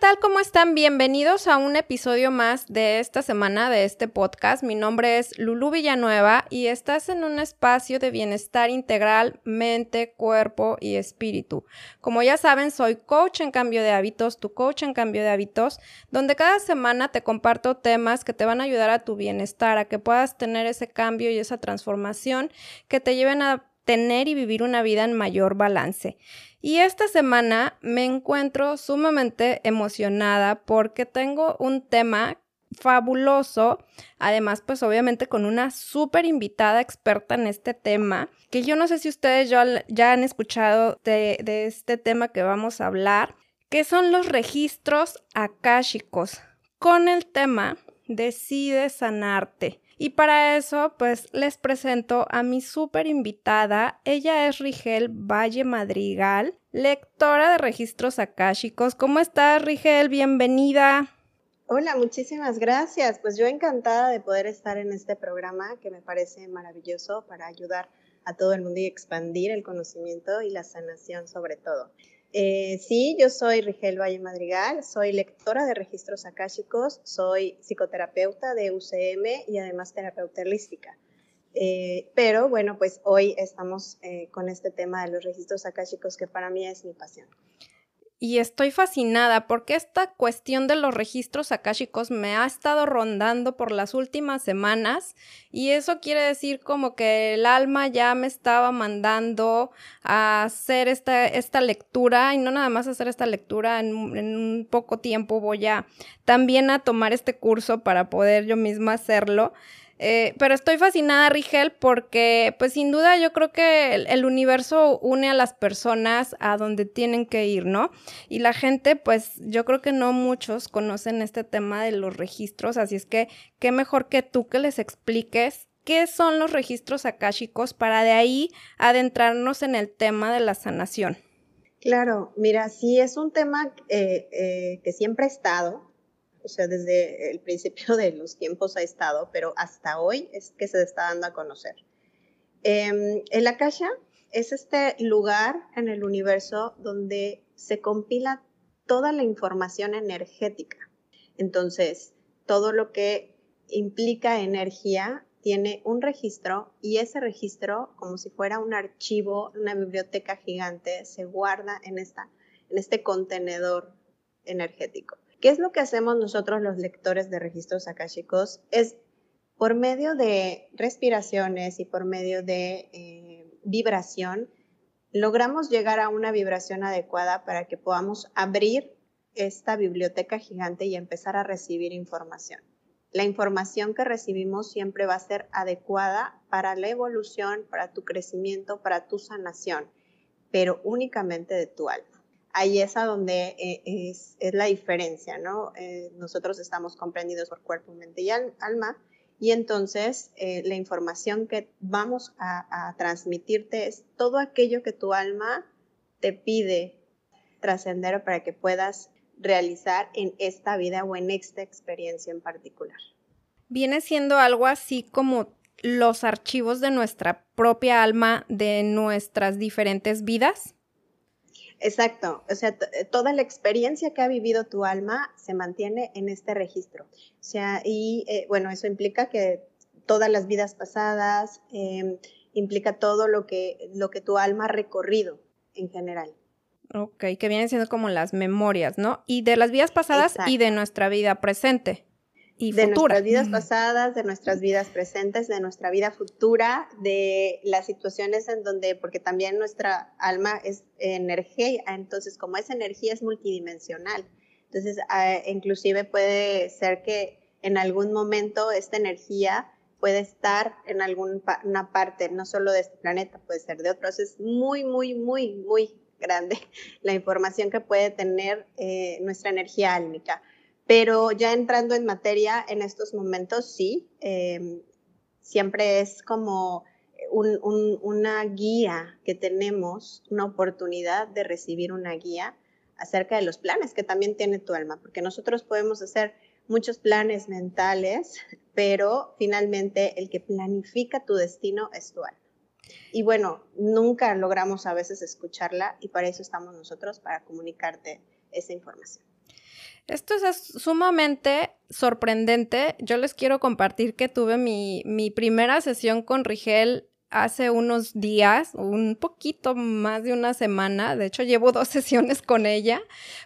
tal? ¿Cómo están? Bienvenidos a un episodio más de esta semana de este podcast. Mi nombre es Lulu Villanueva y estás en un espacio de bienestar integral, mente, cuerpo y espíritu. Como ya saben, soy coach en cambio de hábitos, tu coach en cambio de hábitos, donde cada semana te comparto temas que te van a ayudar a tu bienestar, a que puedas tener ese cambio y esa transformación que te lleven a tener y vivir una vida en mayor balance. Y esta semana me encuentro sumamente emocionada porque tengo un tema fabuloso, además pues obviamente con una súper invitada experta en este tema, que yo no sé si ustedes ya, han escuchado de, de este tema que vamos a hablar, que son los registros akáshicos, con el tema Decide sanarte. Y para eso, pues les presento a mi súper invitada. Ella es Rigel Valle Madrigal, lectora de registros akáshicos. ¿Cómo estás, Rigel? Bienvenida. Hola, muchísimas gracias. Pues yo encantada de poder estar en este programa que me parece maravilloso para ayudar a todo el mundo y expandir el conocimiento y la sanación sobre todo. Eh, sí, yo soy Rigel Valle Madrigal, soy lectora de registros akáshicos, soy psicoterapeuta de UCM y además terapeuta holística. Eh, pero bueno, pues hoy estamos eh, con este tema de los registros akáshicos que para mí es mi pasión y estoy fascinada porque esta cuestión de los registros akáshicos me ha estado rondando por las últimas semanas y eso quiere decir como que el alma ya me estaba mandando a hacer esta, esta lectura y no nada más hacer esta lectura en, en un poco tiempo voy a también a tomar este curso para poder yo misma hacerlo. Eh, pero estoy fascinada, Rigel, porque pues sin duda yo creo que el, universo une a las personas a donde tienen que ir, ¿no? Y la gente, pues yo creo que no muchos conocen este tema de los registros, así es que qué mejor que tú que les expliques qué son los registros akáshicos para de ahí adentrarnos en el tema de la sanación. Claro, mira, sí es un tema eh, eh, que siempre ha estado, o sea, desde el principio de los tiempos ha estado, pero hasta hoy es que se está dando a conocer. Eh, el Akasha es este lugar en el universo donde se compila toda la información energética. Entonces, todo lo que implica energía tiene un registro y ese registro, como si fuera un archivo, una biblioteca gigante, se guarda en, esta, en este contenedor energético. ¿Qué es lo que hacemos nosotros los lectores de registros akáshicos? Es por medio de respiraciones y por medio de eh, vibración, logramos llegar a una vibración adecuada para que podamos abrir esta biblioteca gigante y empezar a recibir información. La información que recibimos siempre va a ser adecuada para la evolución, para tu crecimiento, para tu sanación, pero únicamente de tu alma ahí es a donde eh, es, la diferencia, ¿no? Eh, nosotros estamos comprendidos por cuerpo, mente y alma, y entonces eh, la información que vamos a, transmitirte es todo aquello que tu alma te pide trascender para que puedas realizar en esta vida o en esta experiencia en particular. Viene siendo algo así como los archivos de nuestra propia alma de nuestras diferentes vidas. Exacto, o sea, toda la experiencia que ha vivido tu alma se mantiene en este registro. O sea, y eh, bueno, eso implica que todas las vidas pasadas, em, implica todo lo que, lo que tu alma ha recorrido en general. Ok, que vienen siendo como las memorias, ¿no? Y de las vidas pasadas y de nuestra vida presente de nuestras vidas pasadas, de nuestras vidas presentes, de nuestra vida futura, de las situaciones en donde, porque también nuestra alma es energía, entonces como esa energía es multidimensional, entonces ah, inclusive puede ser que en algún momento esta energía puede estar en alguna parte, no solo de este planeta, puede ser de otros, es muy, muy, muy, muy grande la información que puede tener eh, nuestra energía álmica. Pero ya entrando en materia, en estos momentos sí, em, siempre es como una guía que tenemos, una oportunidad de recibir una guía acerca de los planes que también tiene tu alma, porque nosotros podemos hacer muchos planes mentales, pero finalmente el que planifica tu destino es tu alma. Y bueno, nunca logramos a veces escucharla y para eso estamos nosotros, para comunicarte esa información. Esto es sumamente sorprendente. Yo les quiero compartir que tuve mi, mi primera sesión con Rigel hace unos días, un poquito más de una semana, de hecho llevo dos sesiones con ella,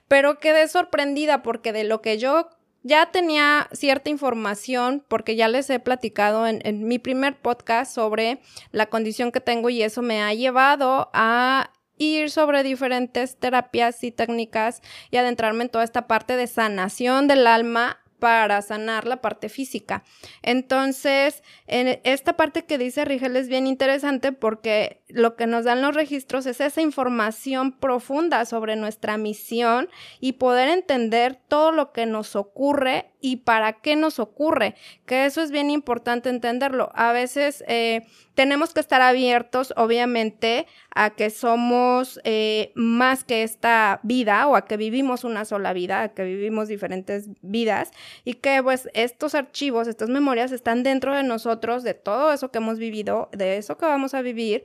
pero quedé sorprendida porque de lo que yo ya tenía cierta información, porque ya les he platicado en, en mi primer podcast sobre la condición que tengo y eso me ha llevado a ir sobre diferentes terapias y técnicas y adentrarme en toda esta parte de sanación del alma para sanar la parte física. Entonces, en esta parte que dice Rigel es bien interesante porque lo que nos dan los registros es esa información profunda sobre nuestra misión y poder entender todo lo que nos ocurre y para qué nos ocurre, que eso es bien importante entenderlo. A veces eh, tenemos que estar abiertos, obviamente, a que somos eh, más que esta vida o a que vivimos una sola vida, a que vivimos diferentes vidas y que pues estos archivos, estas memorias están dentro de nosotros, de todo eso que hemos vivido, de eso que vamos a vivir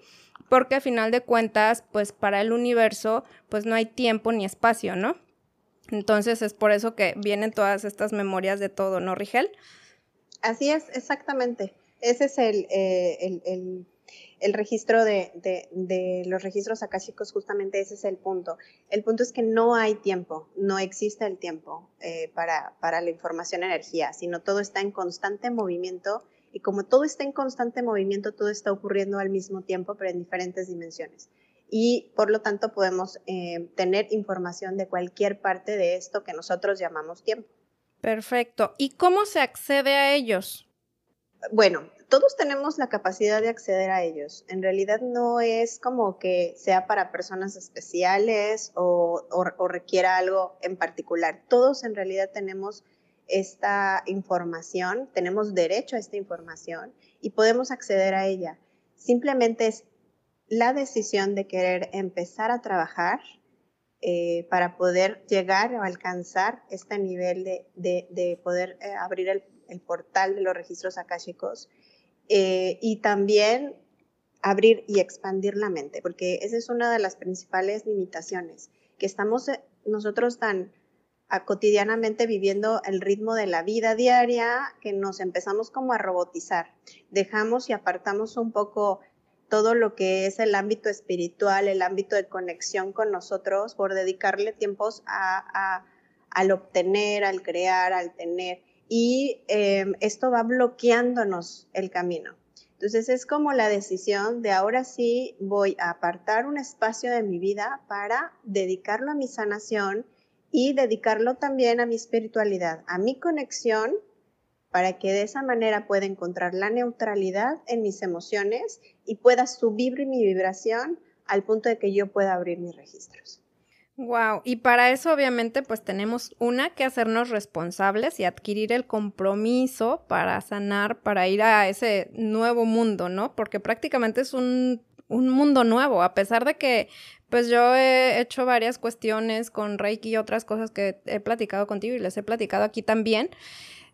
porque a final de cuentas, pues para el universo, pues no hay tiempo ni espacio, ¿no? Entonces es por eso que vienen todas estas memorias de todo, ¿no, Rigel? Así es, exactamente. Ese es el, eh, el, registro de, los registros akáshicos, justamente ese es el punto. El punto es que no hay tiempo, no existe el tiempo eh, para, para la información energía, sino todo está en constante movimiento y como todo está en constante movimiento, todo está ocurriendo al mismo tiempo, pero en diferentes dimensiones y por lo tanto podemos eh, tener información de cualquier parte de esto que nosotros llamamos tiempo. Perfecto. ¿Y cómo se accede a ellos? Bueno, todos tenemos la capacidad de acceder a ellos. En realidad no es como que sea para personas especiales o, requiera algo en particular. Todos en realidad tenemos esta información, tenemos derecho a esta información y podemos acceder a ella. Simplemente es la decisión de querer empezar a trabajar eh, para poder llegar o alcanzar este nivel de, poder eh, abrir el, portal de los registros akáshicos eh, y también abrir y expandir la mente, porque esa es una de las principales limitaciones, que estamos nosotros tan cotidianamente viviendo el ritmo de la vida diaria que nos empezamos como a robotizar. Dejamos y apartamos un poco todo lo que es el ámbito espiritual, el ámbito de conexión con nosotros, por dedicarle tiempos a, al obtener, al crear, al tener. Y em, esto va bloqueándonos el camino. Entonces es como la decisión de ahora sí voy a apartar un espacio de mi vida para dedicarlo a mi sanación y dedicarlo también a mi espiritualidad, a mi conexión para que de esa manera pueda encontrar la neutralidad en mis emociones y pueda subir mi vibración al punto de que yo pueda abrir mis registros. Wow, y para eso obviamente pues tenemos una que hacernos responsables y adquirir el compromiso para sanar, para ir a ese nuevo mundo, ¿no? Porque prácticamente es un, un mundo nuevo, a pesar de que pues yo he hecho varias cuestiones con Reiki y otras cosas que he platicado contigo y les he platicado aquí también.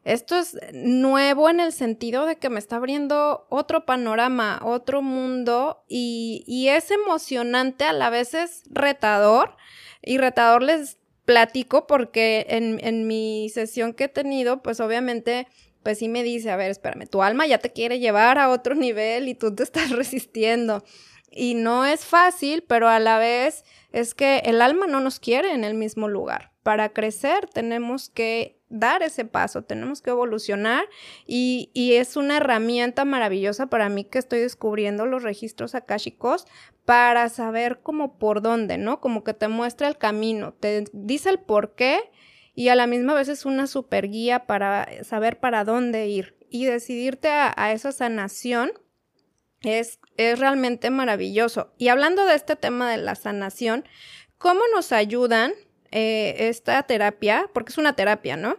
Esto es nuevo en el sentido de que me está abriendo otro panorama, otro mundo y, es emocionante, a la vez es retador y retador les platico porque en, en mi sesión que he tenido, pues obviamente pues sí me dice, a ver, espérame, tu alma ya te quiere llevar a otro nivel y tú te estás resistiendo. Y no es fácil, pero a la vez es que el alma no nos quiere en el mismo lugar. Para crecer tenemos que dar ese paso, tenemos que evolucionar y, es una herramienta maravillosa para mí que estoy descubriendo los registros akáshicos para saber cómo por dónde, ¿no? Como que te muestra el camino, te dice el por qué y a la misma vez es una super guía para saber para dónde ir y decidirte a, esa sanación. Es, es realmente maravilloso. Y hablando de este tema de la sanación, ¿cómo nos ayudan eh, esta terapia, porque es una terapia, ¿no?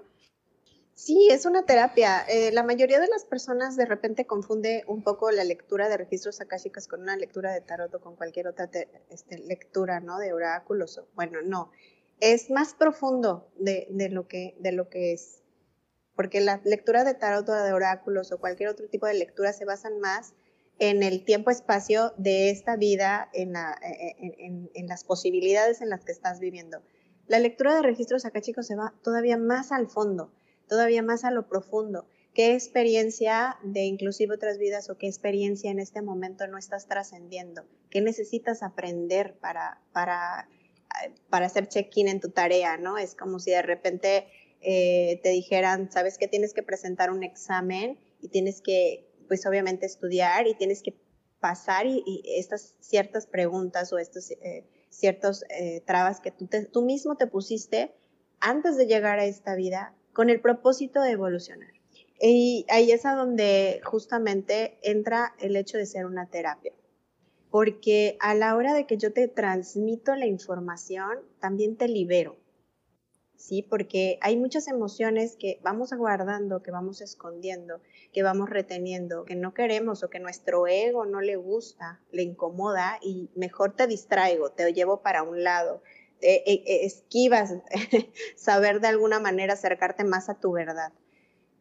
Sí, es una terapia. Eh, la mayoría de las personas de repente confunde un poco la lectura de registros akáshicos con una lectura de tarot o con cualquier otra este, lectura, ¿no? De oráculos. Bueno, no. Es más profundo de, lo que, de lo que es. Porque la lectura de tarot o de oráculos o cualquier otro tipo de lectura se basan más en el tiempo-espacio de esta vida, en, la, en, en las posibilidades en las que estás viviendo La lectura de registros acá, chicos, se va todavía más al fondo, todavía más a lo profundo. ¿Qué experiencia de inclusive otras vidas o qué experiencia en este momento no estás trascendiendo? ¿Qué necesitas aprender para, para, para hacer check-in en tu tarea? ¿no? Es como si de repente eh, te dijeran, sabes que tienes que presentar un examen y tienes que, pues obviamente, estudiar y tienes que pasar y, estas ciertas preguntas o estos eh, ciertos eh, trabas que tú, tú mismo te pusiste antes de llegar a esta vida con el propósito de evolucionar. Y ahí es a donde justamente entra el hecho de ser una terapia. Porque a la hora de que yo te transmito la información, también te libero. ¿Sí? Porque hay muchas emociones que vamos aguardando, que vamos escondiendo, que vamos reteniendo, que no queremos o que nuestro ego no le gusta, le incomoda y mejor te distraigo, te llevo para un lado, te, e, e, esquivas saber de alguna manera acercarte más a tu verdad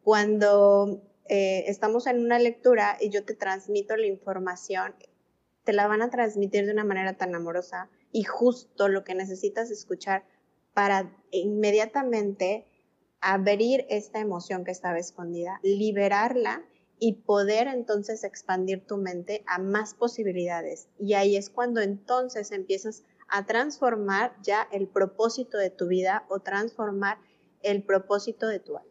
cuando eh, estamos en una lectura y yo te transmito la información, te la van a transmitir de una manera tan amorosa y justo lo que necesitas escuchar para inmediatamente abrir esta emoción que estaba escondida, liberarla y poder entonces expandir tu mente a más posibilidades. Y ahí es cuando entonces empiezas a transformar ya el propósito de tu vida o transformar el propósito de tu alma.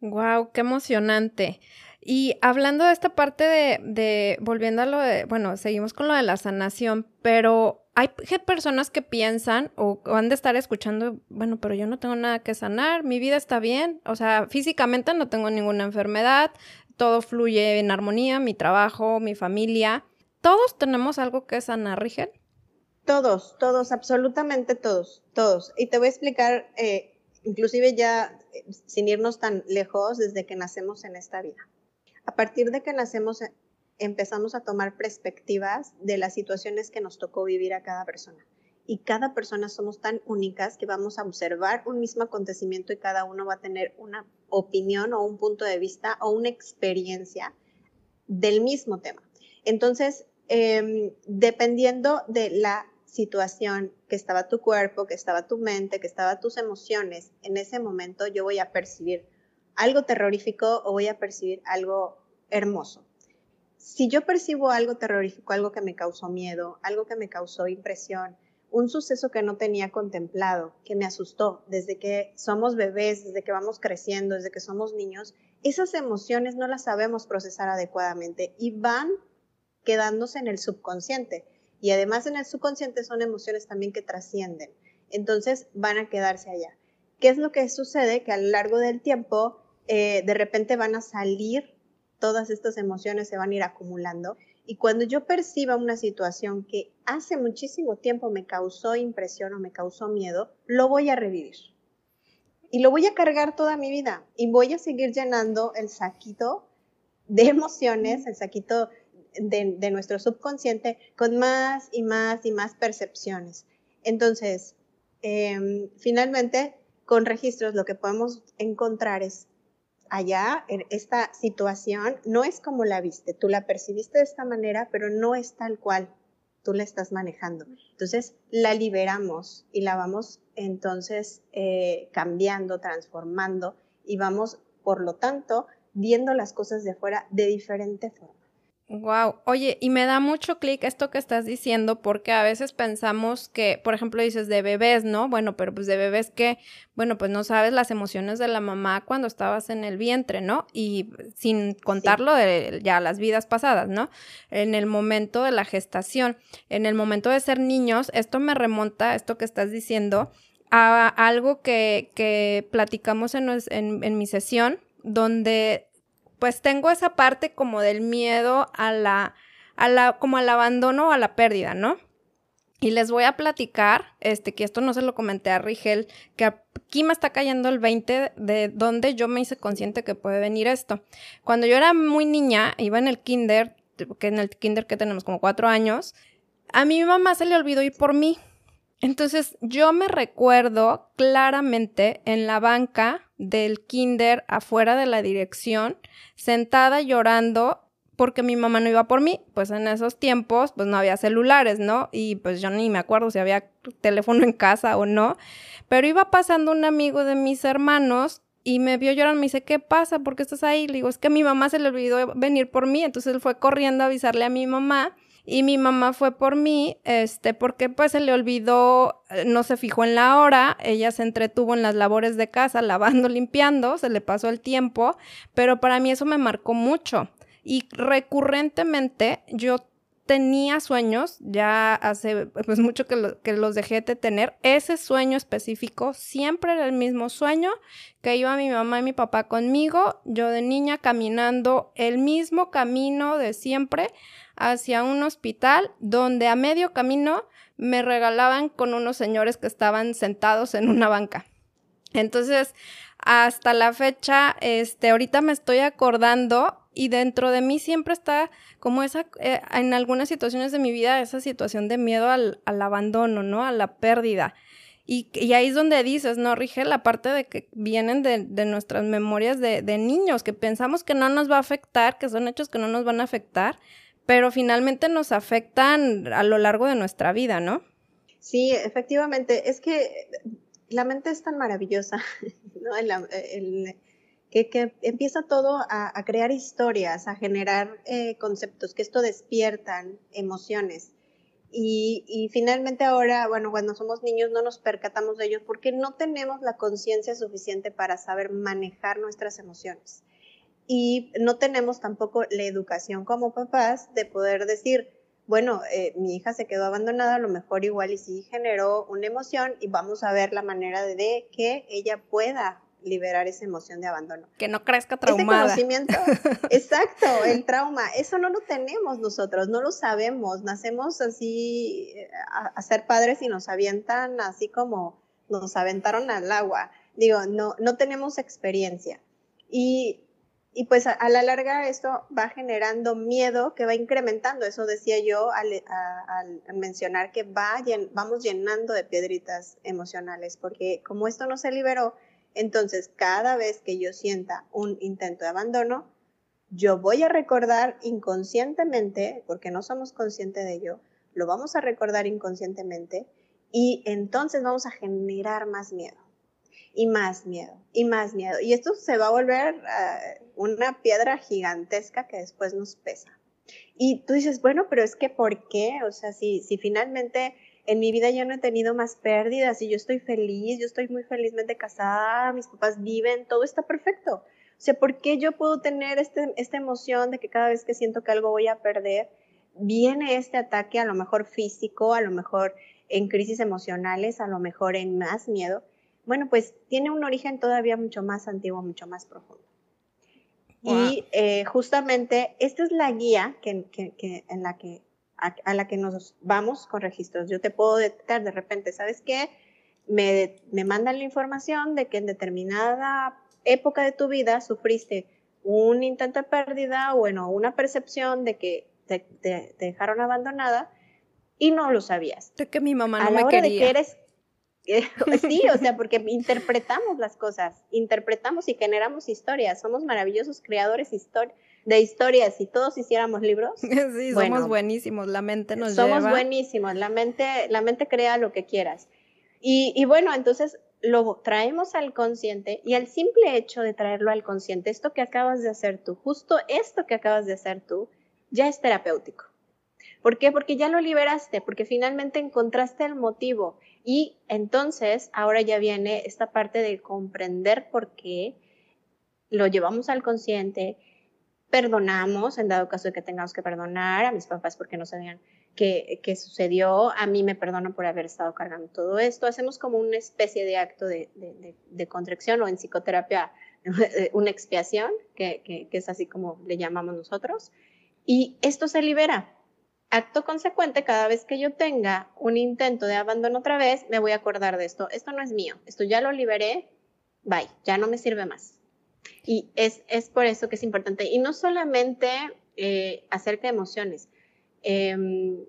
Wow, qué emocionante. Y hablando de esta parte de, de, volviendo a lo de, bueno, seguimos con lo de la sanación, pero hay personas que piensan o, han de estar escuchando, bueno, pero yo no tengo nada que sanar, mi vida está bien, o sea, físicamente no tengo ninguna enfermedad, todo fluye en armonía, mi trabajo, mi familia. ¿Todos tenemos algo que sanar, Rigel? Todos, todos, absolutamente todos, todos. Y te voy a explicar eh, inclusive ya eh, sin irnos tan lejos desde que nacemos en esta vida. A partir de que nacemos eh, empezamos a tomar perspectivas de las situaciones que nos tocó vivir a cada persona. Y cada persona somos tan únicas que vamos a observar un mismo acontecimiento y cada uno va a tener una opinión o un punto de vista o una experiencia del mismo tema. Entonces, em, dependiendo de la situación, que estaba tu cuerpo, que estaba tu mente, que estaba tus emociones, en ese momento yo voy a percibir algo terrorífico o voy a percibir algo hermoso. Si yo percibo algo terrorífico, algo que me causó miedo, algo que me causó impresión, un suceso que no tenía contemplado, que me asustó desde que somos bebés, desde que vamos creciendo, desde que somos niños, esas emociones no las sabemos procesar adecuadamente y van quedándose en el subconsciente. Y además en el subconsciente son emociones también que trascienden. Entonces van a quedarse allá. ¿Qué es lo que sucede? Que a lo largo del tiempo eh, de repente van a salir todas estas emociones, se van a ir acumulando. Y cuando yo perciba una situación que hace muchísimo tiempo me causó impresión o me causó miedo, lo voy a revivir. Y lo voy a cargar toda mi vida. Y voy a seguir llenando el saquito de emociones, el saquito de, nuestro subconsciente con más y más y más percepciones. Entonces, em, finalmente, con registros lo que podemos encontrar es allá, en esta situación, no es como la viste, tú la percibiste de esta manera, pero no es tal cual tú la estás manejando. Entonces, la liberamos y la vamos entonces eh, cambiando, transformando y vamos, por lo tanto, viendo las cosas de afuera de diferente forma. Wow, oye, y me da mucho clic esto que estás diciendo porque a veces pensamos que, por ejemplo, dices de bebés, ¿no? Bueno, pero pues de bebés que, bueno, pues no sabes las emociones de la mamá cuando estabas en el vientre, ¿no? Y sin contarlo de ya las vidas pasadas, ¿no? En el momento de la gestación, en el momento de ser niños, esto me remonta, esto que estás diciendo, a algo que, que platicamos en, en, en mi sesión, donde pues tengo esa parte como del miedo a la, a la, como al abandono o a la pérdida, ¿no? Y les voy a platicar, este, que esto no se lo comenté a Rigel, que aquí me está cayendo el 20 de donde yo me hice consciente que puede venir esto. Cuando yo era muy niña, iba en el kinder, que en el kinder que tenemos como cuatro años, a mi mamá se le olvidó ir por mí. Entonces yo me recuerdo claramente en la banca del kinder afuera de la dirección, sentada llorando porque mi mamá no iba por mí. Pues en esos tiempos, pues no había celulares, ¿no? Y pues yo ni me acuerdo si había teléfono en casa o no. Pero iba pasando un amigo de mis hermanos y me vio llorar, me dice, ¿qué pasa? ¿Por qué estás ahí? Le digo, es que mi mamá se le olvidó venir por mí, entonces él fue corriendo a avisarle a mi mamá y mi mamá fue por mí, este, porque pues se le olvidó, eh, no se fijó en la hora, ella se entretuvo en las labores de casa, lavando, limpiando, se le pasó el tiempo, pero para mí eso me marcó mucho. Y recurrentemente yo tenía sueños, ya hace pues mucho que, que, los dejé de tener, ese sueño específico siempre era el mismo sueño, que iba mi mamá y mi papá conmigo, yo de niña caminando el mismo camino de siempre hacia un hospital donde a medio camino me regalaban con unos señores que estaban sentados en una banca. Entonces, hasta la fecha, este, ahorita me estoy acordando y dentro de mí siempre está como esa, eh, en algunas situaciones de mi vida, esa situación de miedo al, abandono, ¿no? A la pérdida. Y, ahí es donde dices, ¿no? Rige la parte de que vienen de, nuestras memorias de, de, niños, que pensamos que no nos va a afectar, que son hechos que no nos van a afectar, pero finalmente nos afectan a lo largo de nuestra vida, ¿no? Sí, efectivamente. Es que la mente es tan maravillosa, ¿no? el, que, empieza todo a, crear historias, a generar eh, conceptos, que esto despiertan emociones. Y, y, finalmente ahora, bueno, cuando somos niños no nos percatamos de ellos porque no tenemos la conciencia suficiente para saber manejar nuestras emociones. Y no tenemos tampoco la educación como papás de poder decir, bueno, eh, mi hija se quedó abandonada, a lo mejor igual y sí generó una emoción y vamos a ver la manera de que ella pueda liberar esa emoción de abandono. Que no crezca traumada. Ese conocimiento, exacto, el trauma, eso no lo tenemos nosotros, no lo sabemos, nacemos así eh, a, ser padres y nos avientan así como nos aventaron al agua. Digo, no, no tenemos experiencia. Y, y pues a, la larga esto va generando miedo que va incrementando, eso decía yo al, mencionar que va, vamos llenando de piedritas emocionales, porque como esto no se liberó, entonces, cada vez que yo sienta un intento de abandono, yo voy a recordar inconscientemente, porque no somos conscientes de ello, lo vamos a recordar inconscientemente y entonces vamos a generar más miedo y más miedo y más miedo. Y esto se va a volver eh, una piedra gigantesca que después nos pesa. Y tú dices, bueno, pero es que ¿por qué? O sea, si, si finalmente en mi vida ya no he tenido más pérdidas y yo estoy feliz, yo estoy muy felizmente casada, mis papás viven, todo está perfecto. O sea, ¿por qué yo puedo tener este, esta emoción de que cada vez que siento que algo voy a perder, viene este ataque a lo mejor físico, a lo mejor en crisis emocionales, a lo mejor en más miedo? Bueno, pues tiene un origen todavía mucho más antiguo, mucho más profundo. Y eh, justamente esta es la guía que, que, en la que a, la que nos vamos con registros. Yo te puedo detectar de repente, ¿sabes qué? Me, me mandan la información de que en determinada época de tu vida sufriste un intento de pérdida, bueno, una percepción de que te, dejaron abandonada y no lo sabías. De que mi mamá no a la hora De que eres, sí, o sea, porque interpretamos las cosas, interpretamos y generamos historias, somos maravillosos creadores de historias, si todos hiciéramos libros. Sí, somos buenísimos, la mente nos somos lleva. Somos buenísimos, la mente, la mente crea lo que quieras. Y, y bueno, entonces lo traemos al consciente y al simple hecho de traerlo al consciente, esto que acabas de hacer tú, justo esto que acabas de hacer tú, ya es terapéutico. ¿Por qué? Porque ya lo liberaste, porque finalmente encontraste el motivo y entonces ahora ya viene esta parte de comprender por qué lo llevamos al consciente, perdonamos, en dado caso de que tengamos que perdonar a mis papás porque no sabían qué, qué sucedió, a mí me perdono por haber estado cargando todo esto, hacemos como una especie de acto de, de, contrición o en psicoterapia una expiación, que, que es así como le llamamos nosotros, y esto se libera. Acto consecuente, cada vez que yo tenga un intento de abandono otra vez, me voy a acordar de esto. Esto no es mío, esto ya lo liberé, bye, ya no me sirve más. Y es, es por eso que es importante. Y no solamente eh, acerca de emociones, em,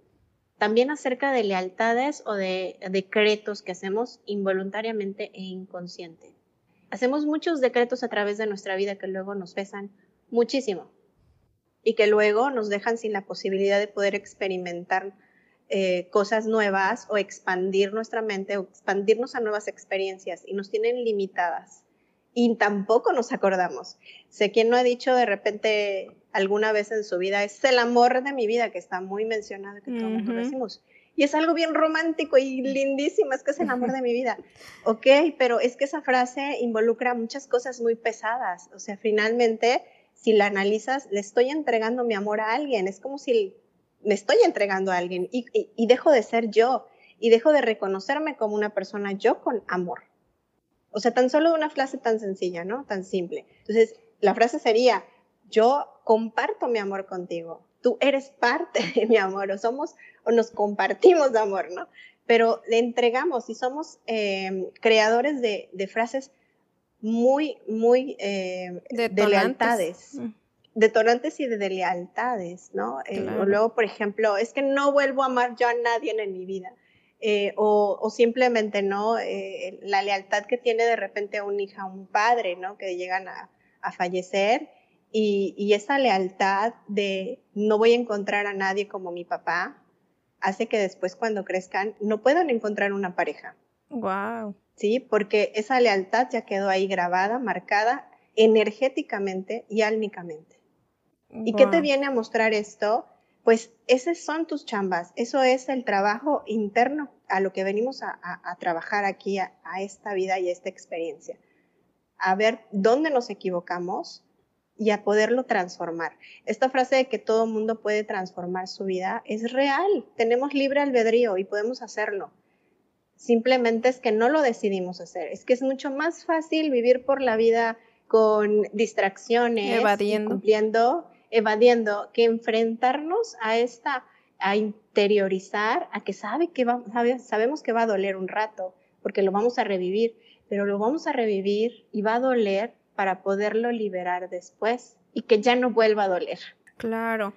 también acerca de lealtades o de decretos que hacemos involuntariamente e inconsciente. Hacemos muchos decretos a través de nuestra vida que luego nos pesan muchísimo. Y que luego nos dejan sin la posibilidad de poder experimentar eh, cosas nuevas o expandir nuestra mente o expandirnos a nuevas experiencias y nos tienen limitadas y tampoco nos acordamos. Sé quien no ha dicho de repente alguna vez en su vida, es el amor de mi vida, que está muy mencionado, que todos lo decimos. Y es algo bien romántico y lindísimo, es que es el amor de mi vida. Ok, pero es que esa frase involucra muchas cosas muy pesadas. O sea, finalmente, si la analizas, le estoy entregando mi amor a alguien. Es como si me estoy entregando a alguien y, y dejo de ser yo y dejo de reconocerme como una persona yo con amor. O sea, tan solo una frase tan sencilla, ¿no? Tan simple. Entonces, la frase sería, yo comparto mi amor contigo, tú eres parte de mi amor, o somos, o nos compartimos de amor, ¿no? Pero le entregamos y somos eh, creadores de, frases muy, muy eh, de lealtades. Mm. Detonantes y de lealtades, ¿no? Eh, o luego, por ejemplo, es que no vuelvo a amar yo a nadie en mi vida. o, simplemente, ¿no? la lealtad que tiene de repente un hija, un padre, ¿no? Que llegan a, a fallecer y, esa lealtad de no voy a encontrar a nadie como mi papá hace que después cuando crezcan no puedan encontrar una pareja. Wow. Sí, porque esa lealtad ya quedó ahí grabada, marcada energéticamente y álmicamente. ¿Y qué te viene a mostrar esto? Pues esas son tus chambas, eso es el trabajo interno a lo que venimos a, trabajar aquí, a, esta vida y a esta experiencia. A ver dónde nos equivocamos, y a poderlo transformar. Esta frase de que todo mundo puede transformar su vida es real. Tenemos libre albedrío y podemos hacerlo. Simplemente es que no lo decidimos hacer. Es que es mucho más fácil vivir por la vida con distracciones, evadiendo, cumpliendo, evadiendo, que enfrentarnos a esta, a interiorizar, a que sabe que va, sabemos que va a doler un rato, porque lo vamos a revivir, pero lo vamos a revivir y va a doler para poderlo liberar después y que ya no vuelva a doler. Claro.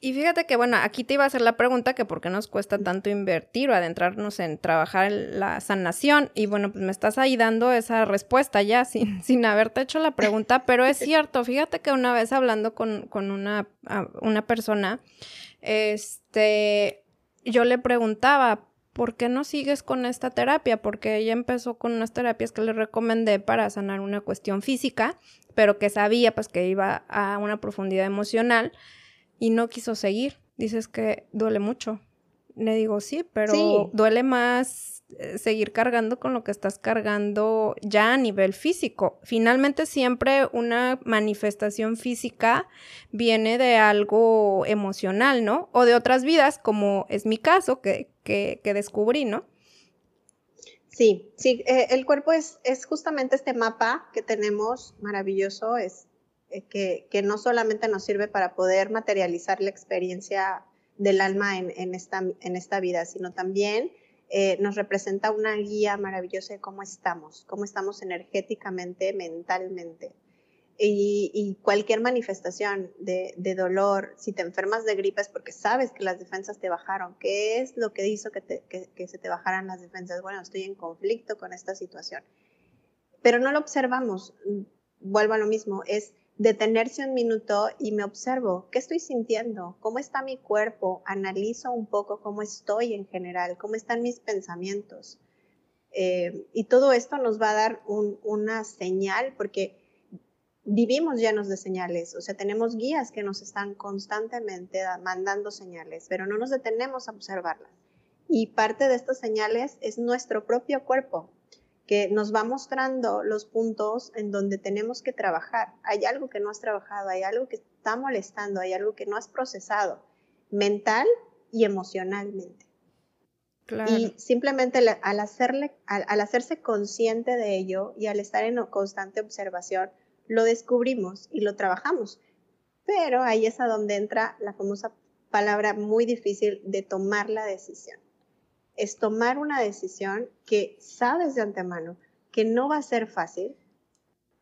Y fíjate que, bueno, aquí te iba a hacer la pregunta que por qué nos cuesta tanto invertir o adentrarnos en trabajar la sanación. Y bueno, pues me estás ahí dando esa respuesta ya sin, sin haberte hecho la pregunta, pero es cierto, fíjate que una vez hablando con, con una, una persona, este, yo le preguntaba, ¿por qué no sigues con esta terapia? Porque ella empezó con unas terapias que le recomendé para sanar una cuestión física, pero que sabía pues que iba a una profundidad emocional y no quiso seguir. Dices que duele mucho. Le digo, sí, pero duele más eh, seguir cargando con lo que estás cargando ya a nivel físico. Finalmente siempre una manifestación física viene de algo emocional, ¿no? O de otras vidas, como es mi caso, que, que, descubrí, ¿no? Sí, sí, eh, el cuerpo es, es, justamente este mapa que tenemos maravilloso, es que, que, no solamente nos sirve para poder materializar la experiencia del alma en, en, esta, en esta vida, sino también eh, nos representa una guía maravillosa de cómo estamos, cómo estamos energéticamente, mentalmente. Y, cualquier manifestación de, dolor, si te enfermas de gripe es porque sabes que las defensas te bajaron. ¿Qué es lo que hizo que, que se te bajaran las defensas? Bueno, estoy en conflicto con esta situación. Pero no lo observamos. Vuelvo a lo mismo, es detenerse un minuto y me observo, ¿qué estoy sintiendo? ¿Cómo está mi cuerpo? Analizo un poco cómo estoy en general, cómo están mis pensamientos. Eh, y todo esto nos va a dar una señal porque vivimos llenos de señales, o sea, tenemos guías que nos están constantemente mandando señales, pero no nos detenemos a observarlas. Y parte de estas señales es nuestro propio cuerpo, que nos va mostrando los puntos en donde tenemos que trabajar. Hay algo que no has trabajado, hay algo que está molestando, hay algo que no has procesado mental y emocionalmente. Y simplemente al, hacerle, al, hacerse consciente de ello y al estar en constante observación, lo descubrimos y lo trabajamos. Pero ahí es a donde entra la famosa palabra muy difícil de tomar la decisión es tomar una decisión que sabes de antemano que no va a ser fácil,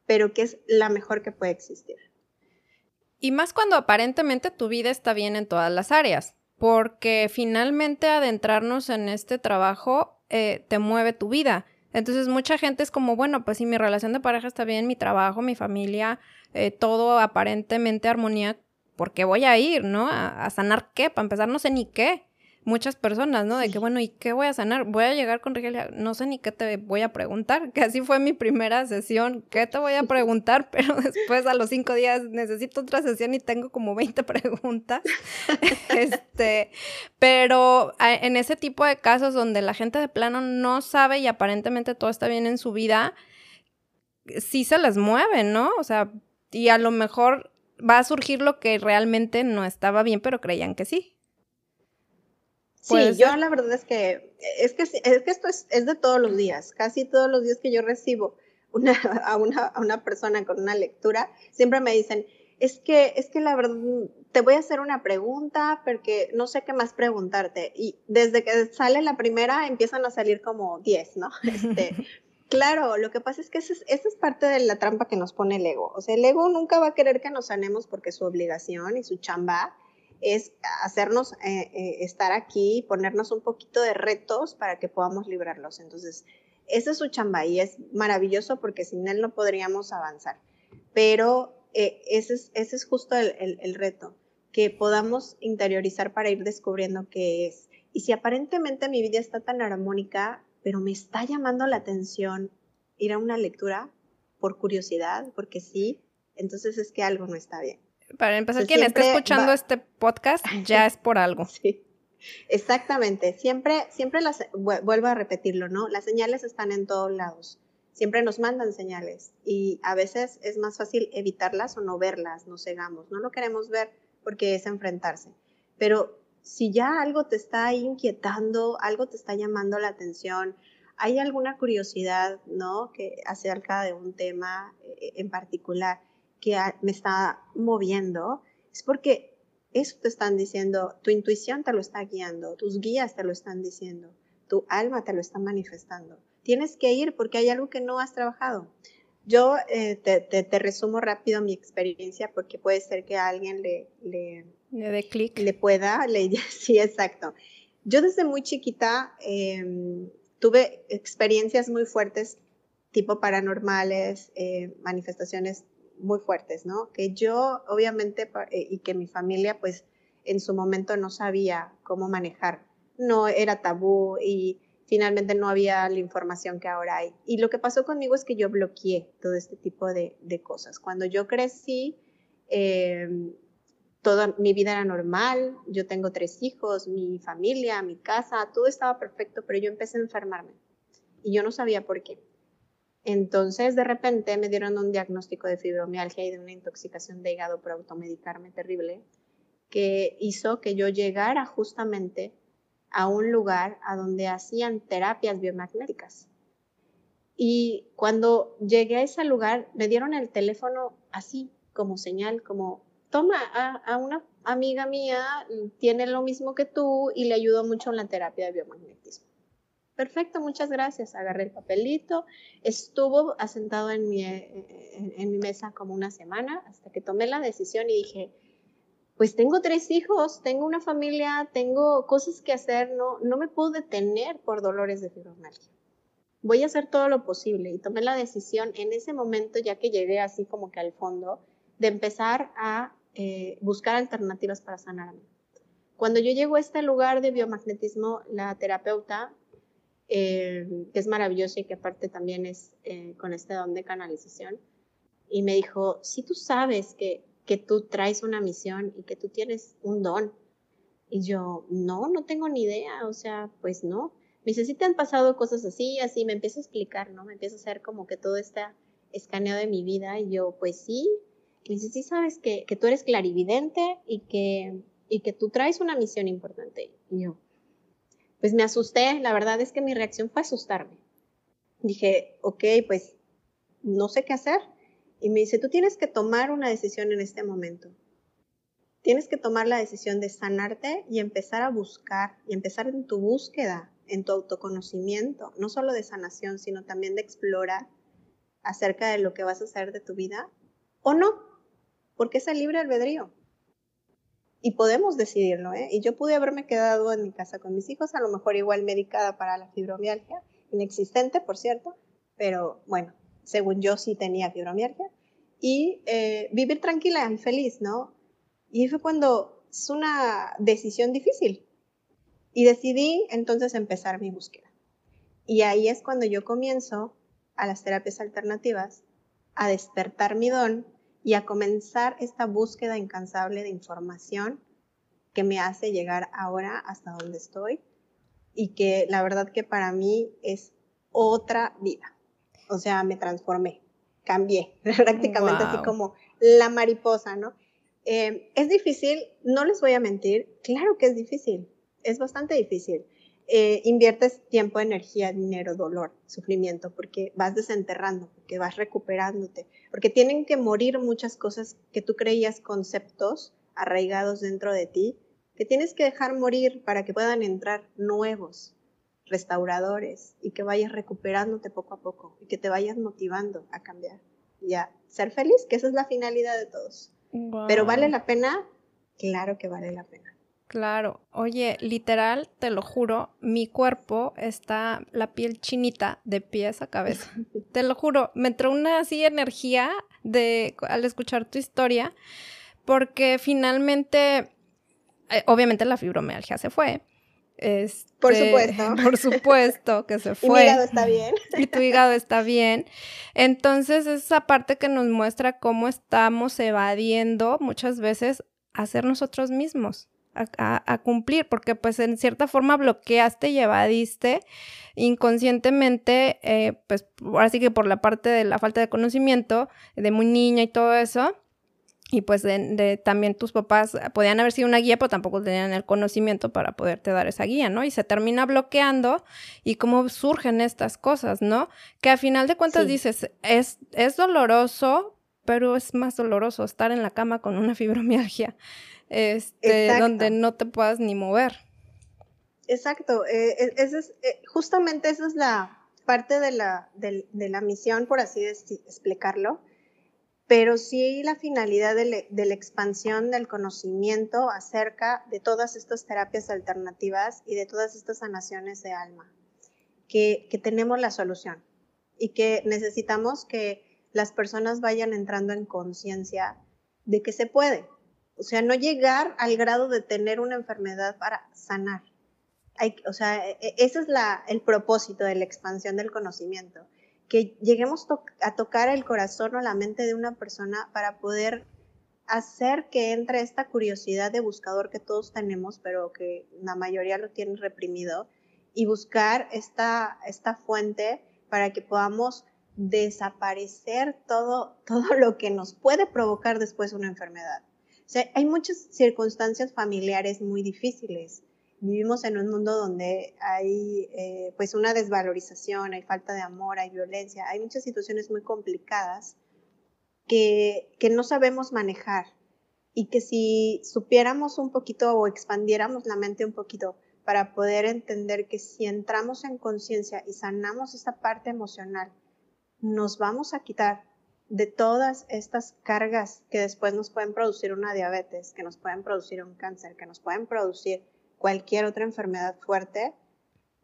pero que es la mejor que puede existir. Y más cuando aparentemente tu vida está bien en todas las áreas, porque finalmente adentrarnos en este trabajo eh, te mueve tu vida. Entonces mucha gente es como, bueno, pues si mi relación de pareja está bien, mi trabajo, mi familia, eh, todo aparentemente armonía ¿por qué voy a ir, no? A, a sanar qué, para empezar no sé ni qué muchas personas, ¿no? De que, bueno, ¿y qué voy a sanar? Voy a llegar con Regelia, no sé ni qué te voy a preguntar, que así fue mi primera sesión, ¿qué te voy a preguntar? Pero después a los cinco días necesito otra sesión y tengo como 20 preguntas. este, pero en ese tipo de casos donde la gente de plano no sabe y aparentemente todo está bien en su vida, sí se les mueve, ¿no? O sea, y a lo mejor va a surgir lo que realmente no estaba bien, pero creían que sí. Sí, yo la verdad es que, es que, es que esto es, es, de todos los días, casi todos los días que yo recibo una, a, una, a una persona con una lectura, siempre me dicen, es que, es que la verdad, te voy a hacer una pregunta porque no sé qué más preguntarte. Y desde que sale la primera empiezan a salir como 10, ¿no? Este, claro, lo que pasa es que esa es, esa es parte de la trampa que nos pone el ego. O sea, el ego nunca va a querer que nos sanemos porque su obligación y su chamba es hacernos eh, eh, estar aquí, ponernos un poquito de retos para que podamos librarlos. Entonces, ese es su chamba y es maravilloso porque sin él no podríamos avanzar. Pero eh, ese, es, ese, es, justo el, el, reto, que podamos interiorizar para ir descubriendo qué es. Y si aparentemente mi vida está tan armónica, pero me está llamando la atención ir a una lectura por curiosidad, porque sí, entonces es que algo no está bien. Para empezar, quien está escuchando este podcast ya es por algo. Sí. Exactamente, siempre, siempre las, vuelvo a repetirlo, ¿no? Las señales están en todos lados, siempre nos mandan señales y a veces es más fácil evitarlas o no verlas, nos cegamos, no lo queremos ver porque es enfrentarse, pero si ya algo te está inquietando, algo te está llamando la atención, hay alguna curiosidad, ¿no? Que acerca de un tema eh, en particular, que me está moviendo, es porque eso te están diciendo, tu intuición te lo está guiando, tus guías te lo están diciendo, tu alma te lo está manifestando. Tienes que ir porque hay algo que no has trabajado. Yo eh, te, te, resumo rápido mi experiencia porque puede ser que a alguien le, le, le dé clic. Le pueda, le, sí, exacto. Yo desde muy chiquita em, tuve experiencias muy fuertes, tipo paranormales, eh, manifestaciones muy fuertes, ¿no? Que yo, obviamente, eh, y que mi familia, pues, en su momento no sabía cómo manejar. No era tabú y finalmente no había la información que ahora hay. Y lo que pasó conmigo es que yo bloqueé todo este tipo de, cosas. Cuando yo crecí, em, toda mi vida era normal, yo tengo tres hijos, mi familia, mi casa, todo estaba perfecto, pero yo empecé a enfermarme y yo no sabía por qué. Entonces, de repente me dieron un diagnóstico de fibromialgia y de una intoxicación de hígado por automedicarme terrible, que hizo que yo llegara justamente a un lugar a donde hacían terapias biomagnéticas. Y cuando llegué a ese lugar, me dieron el teléfono así, como señal, como, toma, a, a una amiga mía tiene lo mismo que tú y le ayudó mucho en la terapia de biomagnetismo. Perfecto, muchas gracias. Agarré el papelito, estuvo asentado en mi, en, mi mesa como una semana hasta que tomé la decisión y dije, pues tengo tres hijos, tengo una familia, tengo cosas que hacer, no, no me puedo detener por dolores de fibromialgia. Voy a hacer todo lo posible y tomé la decisión en ese momento, ya que llegué así como que al fondo, de empezar a eh, buscar alternativas para sanarme. Cuando yo llego a este lugar de biomagnetismo, la terapeuta eh, que es maravilloso y que aparte también es eh, con este don de canalización. Y me dijo, si tú sabes que, que tú traes una misión y que tú tienes un don. Y yo, no, no tengo ni idea, o sea, pues no. Me dice, si te han pasado cosas así, así, me empieza a explicar, ¿no? Me empieza a hacer como que todo este escaneo de mi vida y yo, pues sí. Me dice, sí sabes que, que tú eres clarividente y que, y que tú traes una misión importante. Y yo, pues me asusté, la verdad es que mi reacción fue asustarme. Dije, ok, pues no sé qué hacer. Y me dice, tú tienes que tomar una decisión en este momento. Tienes que tomar la decisión de sanarte y empezar a buscar y empezar en tu búsqueda, en tu autoconocimiento, no solo de sanación, sino también de explorar acerca de lo que vas a hacer de tu vida o no, porque es el libre albedrío y podemos decidirlo, ¿eh? Y yo pude haberme quedado en mi casa con mis hijos, a lo mejor igual medicada para la fibromialgia, inexistente, por cierto, pero bueno, según yo sí tenía fibromialgia, y eh, vivir tranquila y feliz, ¿no? Y fue cuando es una decisión difícil. Y decidí entonces empezar mi búsqueda. Y ahí es cuando yo comienzo a las terapias alternativas, a despertar mi don y a comenzar esta búsqueda incansable de información que me hace llegar ahora hasta donde estoy y que la verdad que para mí es otra vida. O sea, me transformé, cambié, prácticamente así como la mariposa, ¿no? Eh, es difícil, no les voy a mentir, claro que es difícil, es bastante difícil. Eh, inviertes tiempo, energía, dinero, dolor, sufrimiento, porque vas desenterrando, porque vas recuperándote, porque tienen que morir muchas cosas que tú creías conceptos arraigados dentro de ti, que tienes que dejar morir para que puedan entrar nuevos restauradores y que vayas recuperándote poco a poco y que te vayas motivando a cambiar y a ser feliz, que esa es la finalidad de todos. Pero vale la pena, claro que vale la pena. Claro, oye, literal, te lo juro, mi cuerpo está la piel chinita de pies a cabeza. te lo juro, me entró una así energía de al escuchar tu historia, porque finalmente, eh, obviamente la fibromialgia se fue. Este, por supuesto. Por supuesto que se fue. Y mi hígado está bien. Y tu hígado está bien. Entonces, esa parte que nos muestra cómo estamos evadiendo muchas veces a ser nosotros mismos a, cumplir, porque pues en cierta forma bloqueaste y evadiste inconscientemente, eh, pues ahora sí que por la parte de la falta de conocimiento, de muy niña y todo eso, y pues de, también tus papás podían haber sido una guía, pero tampoco tenían el conocimiento para poderte dar esa guía, ¿no? Y se termina bloqueando y cómo surgen estas cosas, ¿no? Que a final de cuentas dices, es, es doloroso, pero es más doloroso estar en la cama con una fibromialgia este, donde no te puedas ni mover. Exacto, eh, e, es, eh, justamente esa es la parte de la, de, la misión, por así explicarlo, pero sí la finalidad de, la expansión del conocimiento acerca de todas estas terapias alternativas y de todas estas sanaciones de alma, que, que tenemos la solución y que necesitamos que las personas vayan entrando en conciencia de que se puede, o sea, no llegar al grado de tener una enfermedad para sanar. Hay, o sea, e, e, ese es el propósito de la expansión del conocimiento, que lleguemos a tocar el corazón o la mente de una persona para poder hacer que entre esta curiosidad de buscador que todos tenemos, pero que la mayoría lo tiene reprimido, y buscar esta, esta fuente para que podamos desaparecer todo, todo lo que nos puede provocar después una enfermedad hay muchas circunstancias familiares muy difíciles. Vivimos en un mundo donde hay eh, pues una desvalorización, hay falta de amor, hay violencia, hay muchas situaciones muy complicadas que, que no sabemos manejar y que si supiéramos un poquito o expandiéramos la mente un poquito para poder entender que si entramos en conciencia y sanamos esta parte emocional, nos vamos a quitar de todas estas cargas que después nos pueden producir una diabetes, que nos pueden producir un cáncer, que nos pueden producir cualquier otra enfermedad fuerte,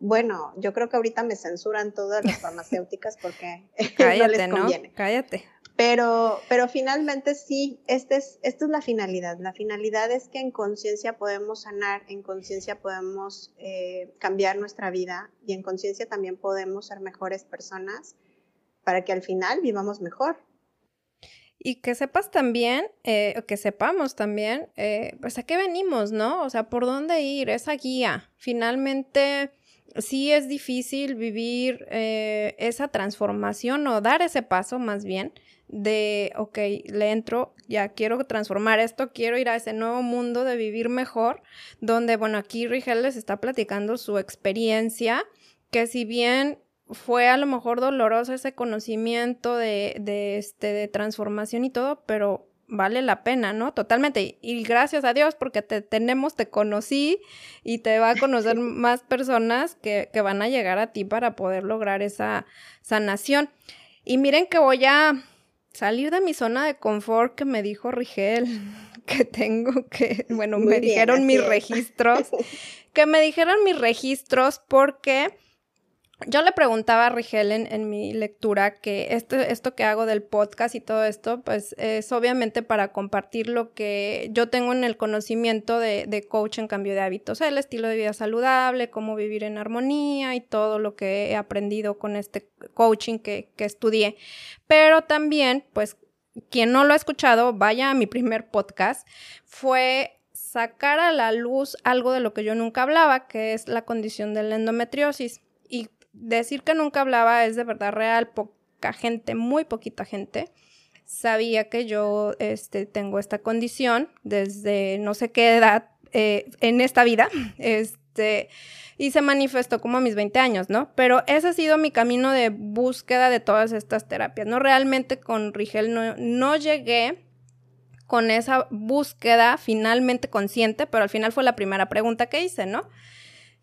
bueno, yo creo que ahorita me censuran todas las farmacéuticas porque no les conviene. Cállate. Pero, pero finalmente sí, este es, esta es la finalidad. La finalidad es que en conciencia podemos sanar, en conciencia podemos eh, cambiar nuestra vida y en conciencia también podemos ser mejores personas para que al final vivamos mejor. Y que sepas también, eh, que sepamos también, eh, pues a qué venimos, ¿no? O sea, por dónde ir, esa guía. Finalmente, sí es difícil vivir eh, esa transformación o dar ese paso más bien de, ok, le entro, ya quiero transformar esto, quiero ir a ese nuevo mundo de vivir mejor, donde, bueno, aquí Rigel les está platicando su experiencia, que si bien fue a lo mejor doloroso ese conocimiento de, de, este, de transformación y todo, pero vale la pena, ¿no? Totalmente. Y gracias a Dios porque te tenemos, te conocí y te va a conocer más personas que, que van a llegar a ti para poder lograr esa sanación. Y miren que voy a salir de mi zona de confort que me dijo Rigel, que tengo que, bueno, me dijeron mis registros, que me dijeron mis registros porque yo le preguntaba a Rigel en, mi lectura que esto, esto que hago del podcast y todo esto, pues es obviamente para compartir lo que yo tengo en el conocimiento de, de coach en cambio de hábitos, el estilo de vida saludable, cómo vivir en armonía y todo lo que he aprendido con este coaching que, que estudié. Pero también, pues, quien no lo ha escuchado, vaya a mi primer podcast, fue sacar a la luz algo de lo que yo nunca hablaba, que es la condición de la endometriosis. Y decir que nunca hablaba es de verdad real, poca gente, muy poquita gente sabía que yo este, tengo esta condición desde no sé qué edad eh, en esta vida, este, y se manifestó como a mis 20 años, ¿no? Pero ese ha sido mi camino de búsqueda de todas estas terapias, ¿no? Realmente con Rigel no, no llegué con esa búsqueda finalmente consciente, pero al final fue la primera pregunta que hice, ¿no?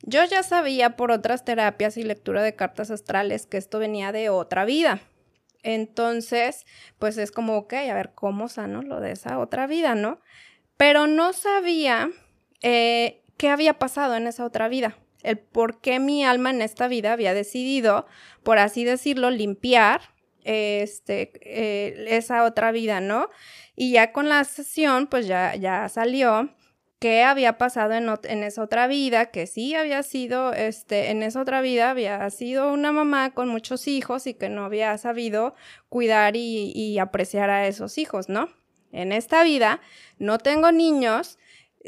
Yo ya sabía por otras terapias y lectura de cartas astrales que esto venía de otra vida. Entonces, pues es como, ok, a ver, ¿cómo sano lo de esa otra vida, no? Pero no sabía eh, qué había pasado en esa otra vida, el por qué mi alma en esta vida había decidido, por así decirlo, limpiar este, eh, esa otra vida, ¿no? Y ya con la sesión, pues ya, ya salió qué había pasado en, esa otra vida, que sí había sido, este, en esa otra vida había sido una mamá con muchos hijos y que no había sabido cuidar y, y apreciar a esos hijos, ¿no? En esta vida no tengo niños,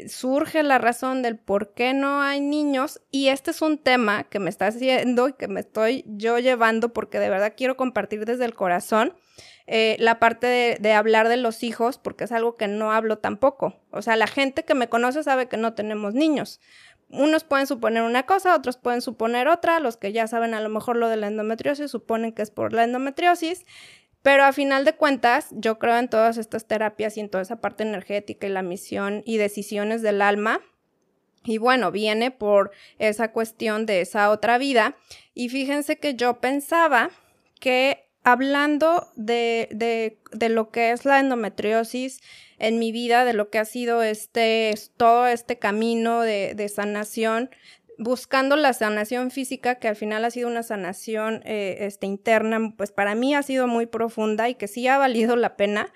surge la razón del por qué no hay niños y este es un tema que me está haciendo y que me estoy yo llevando porque de verdad quiero compartir desde el corazón eh, la parte de, hablar de los hijos, porque es algo que no hablo tampoco. O sea, la gente que me conoce sabe que no tenemos niños. Unos pueden suponer una cosa, otros pueden suponer otra, los que ya saben a lo mejor lo de la endometriosis suponen que es por la endometriosis, pero a final de cuentas yo creo en todas estas terapias y en toda esa parte energética y la misión y decisiones del alma. Y bueno, viene por esa cuestión de esa otra vida. Y fíjense que yo pensaba que hablando de, de, de, lo que es la endometriosis en mi vida, de lo que ha sido este, todo este camino de, de sanación, buscando la sanación física, que al final ha sido una sanación eh, este, interna, pues para mí ha sido muy profunda y que sí ha valido la pena.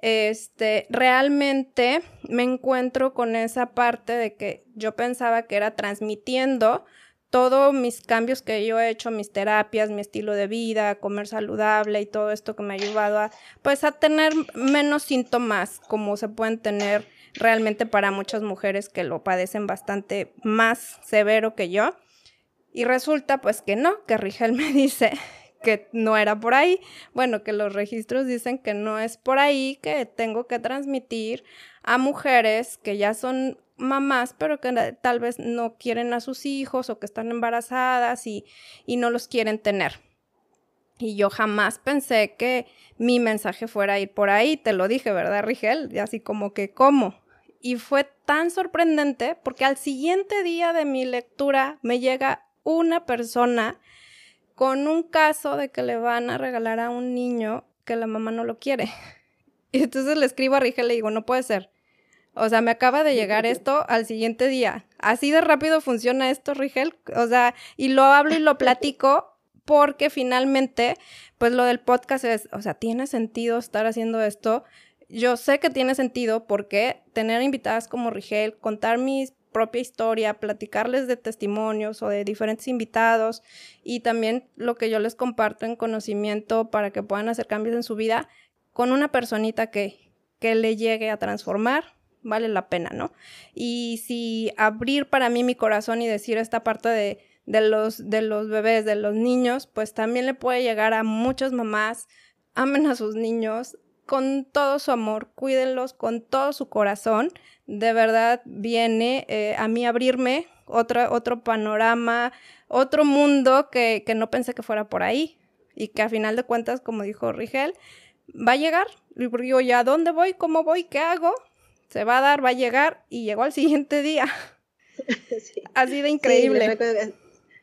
Este, realmente me encuentro con esa parte de que yo pensaba que era transmitiendo todos mis cambios que yo he hecho, mis terapias, mi estilo de vida, comer saludable y todo esto que me ha ayudado a, pues, a tener menos síntomas como se pueden tener realmente para muchas mujeres que lo padecen bastante más severo que yo. Y resulta pues que no, que Rigel me dice que no era por ahí. Bueno, que los registros dicen que no es por ahí, que tengo que transmitir a mujeres que ya son mamás, pero que tal vez no quieren a sus hijos o que están embarazadas y, y no los quieren tener. Y yo jamás pensé que mi mensaje fuera ir por ahí, te lo dije, ¿verdad, Rigel? Y así como que, ¿cómo? Y fue tan sorprendente porque al siguiente día de mi lectura me llega una persona con un caso de que le van a regalar a un niño que la mamá no lo quiere. Y entonces le escribo a Rigel y le digo, no puede ser. O sea, me acaba de llegar esto al siguiente día. Así de rápido funciona esto, Rigel. O sea, y lo hablo y lo platico porque finalmente, pues lo del podcast es, o sea, tiene sentido estar haciendo esto. Yo sé que tiene sentido porque tener invitadas como Rigel, contar mi propia historia, platicarles de testimonios o de diferentes invitados y también lo que yo les comparto en conocimiento para que puedan hacer cambios en su vida con una personita que, que le llegue a transformar vale la pena, ¿no? Y si abrir para mí mi corazón y decir esta parte de, de, los, de los bebés, de los niños, pues también le puede llegar a muchas mamás, amen a sus niños con todo su amor, cuídenlos con todo su corazón. De verdad viene eh, a mí abrirme otro, otro panorama, otro mundo que, que no pensé que fuera por ahí y que a final de cuentas, como dijo Rigel, va a llegar. Y digo, ¿ya dónde voy? ¿Cómo voy? ¿Qué hago? Se va a dar, va a llegar y llegó al siguiente día. Así de increíble.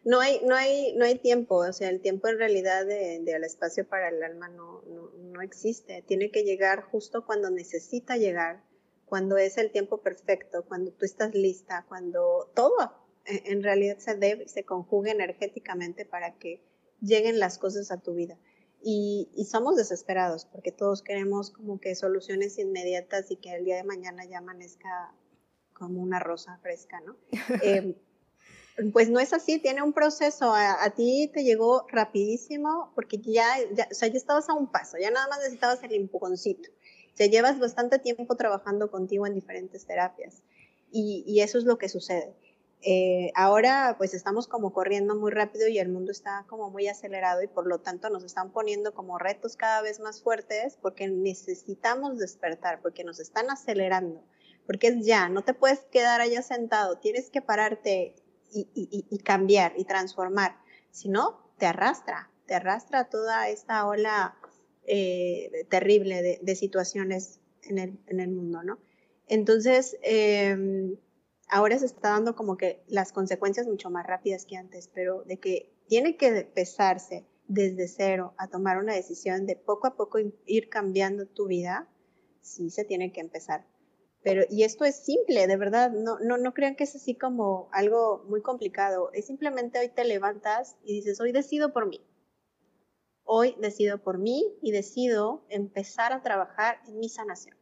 no hay, no hay, no hay tiempo, o sea, el tiempo en realidad del de, espacio para el alma no, no, no, existe. Tiene que llegar justo cuando necesita llegar, cuando es el tiempo perfecto, cuando tú estás lista, cuando todo, e, en realidad se debe y se conjugue energéticamente para que lleguen las cosas a tu vida. Y, somos desesperados porque todos queremos como que soluciones inmediatas y que el día de mañana ya amanezca como una rosa fresca, ¿no? Eh, pues no es así, tiene un proceso. A, ti te llegó rapidísimo porque ya, ya, o sea, ya estabas a un paso, ya nada más necesitabas el empujoncito. Te llevas bastante tiempo trabajando contigo en diferentes terapias y, y eso es lo que sucede. Eh, ahora pues estamos como corriendo muy rápido y el mundo está como muy acelerado y por lo tanto nos están poniendo como retos cada vez más fuertes porque necesitamos despertar, porque nos están acelerando, porque es ya, no te puedes quedar allá sentado, tienes que pararte y, cambiar y transformar, si no, te arrastra, te arrastra toda esta ola eh, terrible de, situaciones en el, mundo, ¿no? Entonces, eh, ahora se está dando como que las consecuencias mucho más rápidas que antes, pero de que tiene que empezarse desde cero a tomar una decisión de poco a poco ir cambiando tu vida, sí se tiene que empezar. Pero, y esto es simple, de verdad, no, no, no crean que es así como algo muy complicado. Es simplemente hoy te levantas y dices, hoy decido por mí. Hoy decido por mí y decido empezar a trabajar en mi sanación.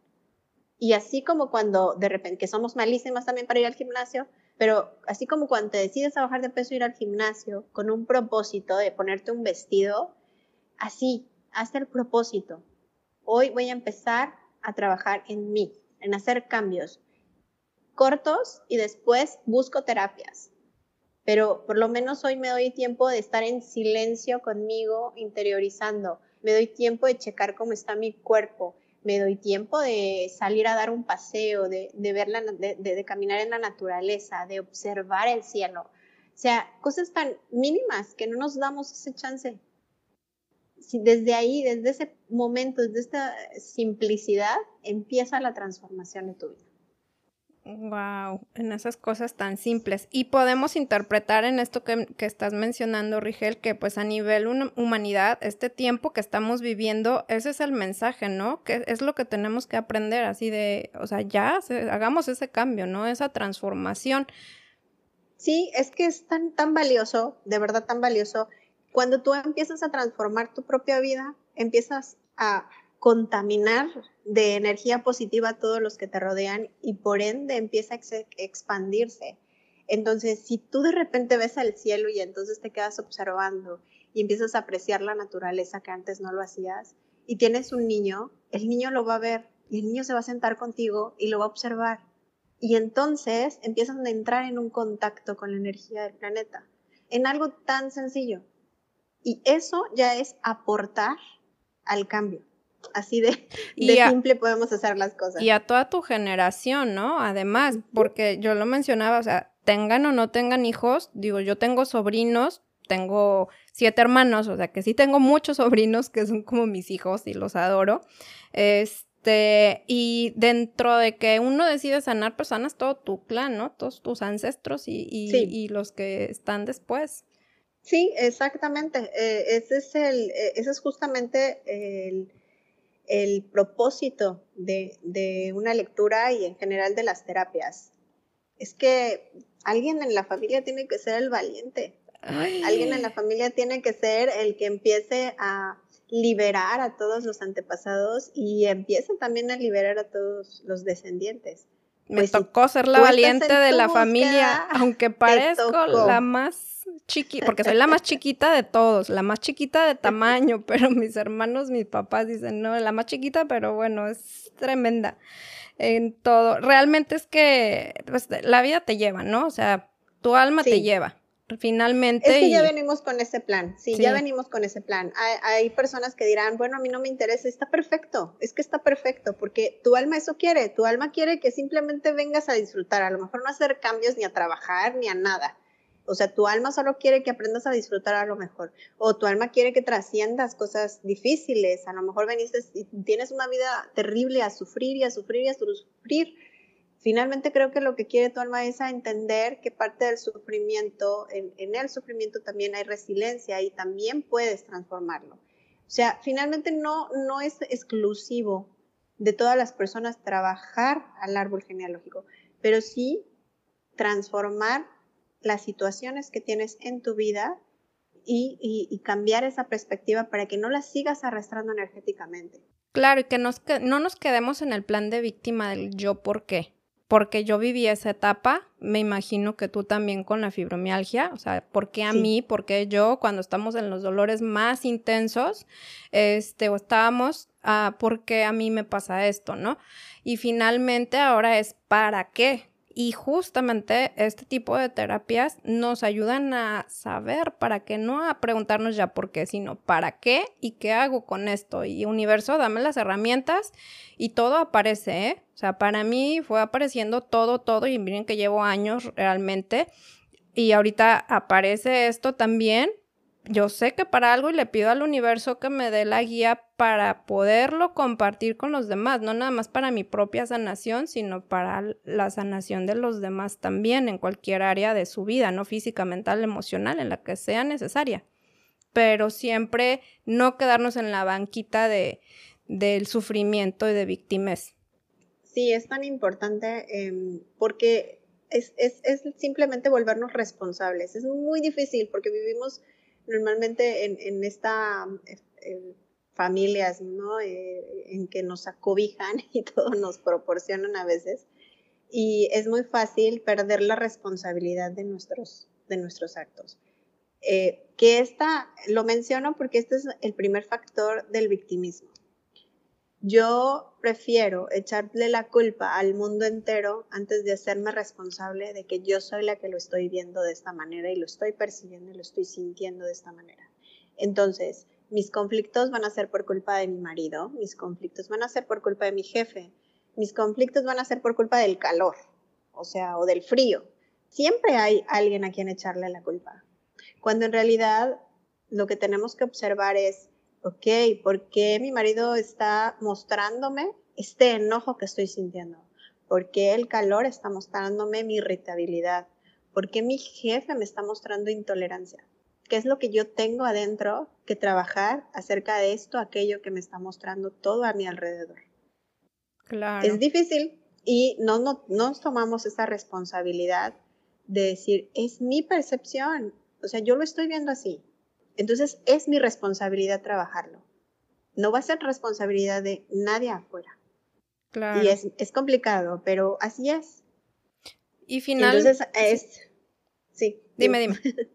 Y así como cuando de repente, que somos malísimas también para ir al gimnasio, pero así como cuando te decides a bajar de peso ir al gimnasio con un propósito de ponerte un vestido, así, haz el propósito. Hoy voy a empezar a trabajar en mí, en hacer cambios cortos y después busco terapias. Pero por lo menos hoy me doy tiempo de estar en silencio conmigo, interiorizando. Me doy tiempo de checar cómo está mi cuerpo, me doy tiempo de salir a dar un paseo, de, de, de, caminar en la naturaleza, de observar el cielo. O sea, cosas tan mínimas que no nos damos ese chance. Si desde ahí, desde ese momento, desde esta simplicidad, empieza la transformación de tu vida. Wow, en esas cosas tan simples. Y podemos interpretar en esto que, estás mencionando, Rigel, que pues a nivel humanidad, este tiempo que estamos viviendo, ese es el mensaje, ¿no? Que es lo que tenemos que aprender, así de, o sea, ya hagamos ese cambio, ¿no? Esa transformación. Sí, es que es tan, tan valioso, de verdad tan valioso. Cuando tú empiezas a transformar tu propia vida, empiezas a contaminar de energía positiva a todos los que te rodean y por ende empieza a expandirse. Entonces, si tú de repente ves al cielo y entonces te quedas observando y empiezas a apreciar la naturaleza que antes no lo hacías y tienes un niño, el niño lo va a ver y el niño se va a sentar contigo y lo va a observar. Y entonces empiezan a entrar en un contacto con la energía del planeta, en algo tan sencillo. Y eso ya es aportar al cambio. Así de, simple podemos hacer las cosas. Y a toda tu generación, ¿no? Además, porque yo lo mencionaba, o sea, tengan o no tengan hijos, digo, yo tengo sobrinos, tengo siete hermanos, o sea, que sí tengo muchos sobrinos que son como mis hijos y los adoro. Este, y dentro de que uno decide sanar personas, todo tu clan, ¿no? Todos tus ancestros y, y, los que están después. Sí, exactamente. Eh, ese, es el, eh, ese es justamente el el propósito de, una lectura y en general de las terapias. Es que alguien en la familia tiene que ser el valiente. Alguien en la familia tiene que ser el que empiece a liberar a todos los antepasados y empiece también a liberar a todos los descendientes. Me pues tocó ser la valiente de la familia, aunque parezco la más chiquita, porque soy la más chiquita de todos, la más chiquita de tamaño, pero mis hermanos, mis papás dicen, no, la más chiquita, pero bueno, es tremenda en todo. Realmente es que pues, la vida te lleva, ¿no? O sea, tu alma te lleva. Finalmente. Es que ya venimos con ese plan, sí, ya venimos con ese plan. Hay, hay, personas que dirán, bueno, a mí no me interesa, está perfecto, es que está perfecto, porque tu alma eso quiere, tu alma quiere que simplemente vengas a disfrutar, a lo mejor no hacer cambios ni a trabajar ni a nada, o sea, tu alma solo quiere que aprendas a disfrutar a lo mejor. O tu alma quiere que trasciendas cosas difíciles. A lo mejor veniste y tienes una vida terrible a sufrir y a sufrir y a sufrir. Finalmente creo que lo que quiere tu alma es entender que parte del sufrimiento, en, el sufrimiento también hay resiliencia y también puedes transformarlo. O sea, finalmente no, no es exclusivo de todas las personas trabajar al árbol genealógico, pero sí transformar las situaciones que tienes en tu vida y, cambiar esa perspectiva para que no la sigas arrastrando energéticamente. Claro, y que, que no nos quedemos en el plan de víctima del yo por qué porque yo viví esa etapa, me imagino que tú también con la fibromialgia, o sea, ¿por qué a mí? ¿Por qué yo cuando estamos en los dolores más intensos, este, o estábamos, ah, ¿por qué a mí me pasa esto, no? Y finalmente ahora es ¿para qué? Y justamente este tipo de terapias nos ayudan a saber para qué, no a preguntarnos ya por qué, sino para qué y qué hago con esto. Y universo, dame las herramientas y todo aparece, ¿eh? O sea, para mí fue apareciendo todo, todo y miren que llevo años realmente. Y ahorita aparece esto también yo sé que para algo y le pido al universo que me dé la guía para poderlo compartir con los demás, no nada más para mi propia sanación, sino para la sanación de los demás también en cualquier área de su vida, no física, mental, emocional, en la que sea necesaria. Pero siempre no quedarnos en la banquita de, del sufrimiento y de víctimas. Sí, es tan importante em, porque es, es, es simplemente volvernos responsables. Es muy difícil porque vivimos normalmente en, en esta familias, ¿no? Eh, en que nos acobijan y todo nos proporcionan a veces. Y es muy fácil perder la responsabilidad de nuestros, de nuestros actos. Eh, que esta, lo menciono porque este es el primer factor del victimismo. Yo prefiero echarle la culpa al mundo entero antes de hacerme responsable de que yo soy la que lo estoy viendo de esta manera y lo estoy percibiendo y lo estoy sintiendo de esta manera. Entonces, mis conflictos van a ser por culpa de mi marido, mis conflictos van a ser por culpa de mi jefe, mis conflictos van a ser por culpa del calor, o sea, o del frío. Siempre hay alguien a quien echarle la culpa. Cuando en realidad lo que tenemos que observar es ok, ¿por qué mi marido está mostrándome este enojo que estoy sintiendo? ¿Por qué el calor está mostrándome mi irritabilidad? ¿Por qué mi jefe me está mostrando intolerancia? ¿Qué es lo que yo tengo adentro que trabajar acerca de esto, aquello que me está mostrando todo a mi alrededor? Claro. Es difícil y no, no, nos tomamos esa responsabilidad de decir, es mi percepción, o sea, yo lo estoy viendo así, entonces es mi responsabilidad trabajarlo. No va a ser responsabilidad de nadie afuera. Claro. Y es, complicado, pero así es. Y finalmente. Entonces es. Sí. Dime, dime.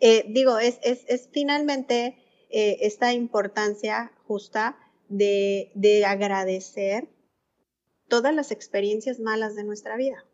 Eh, digo, es, es, finalmente eh, esta importancia justa de, de agradecer todas las experiencias malas de nuestra vida.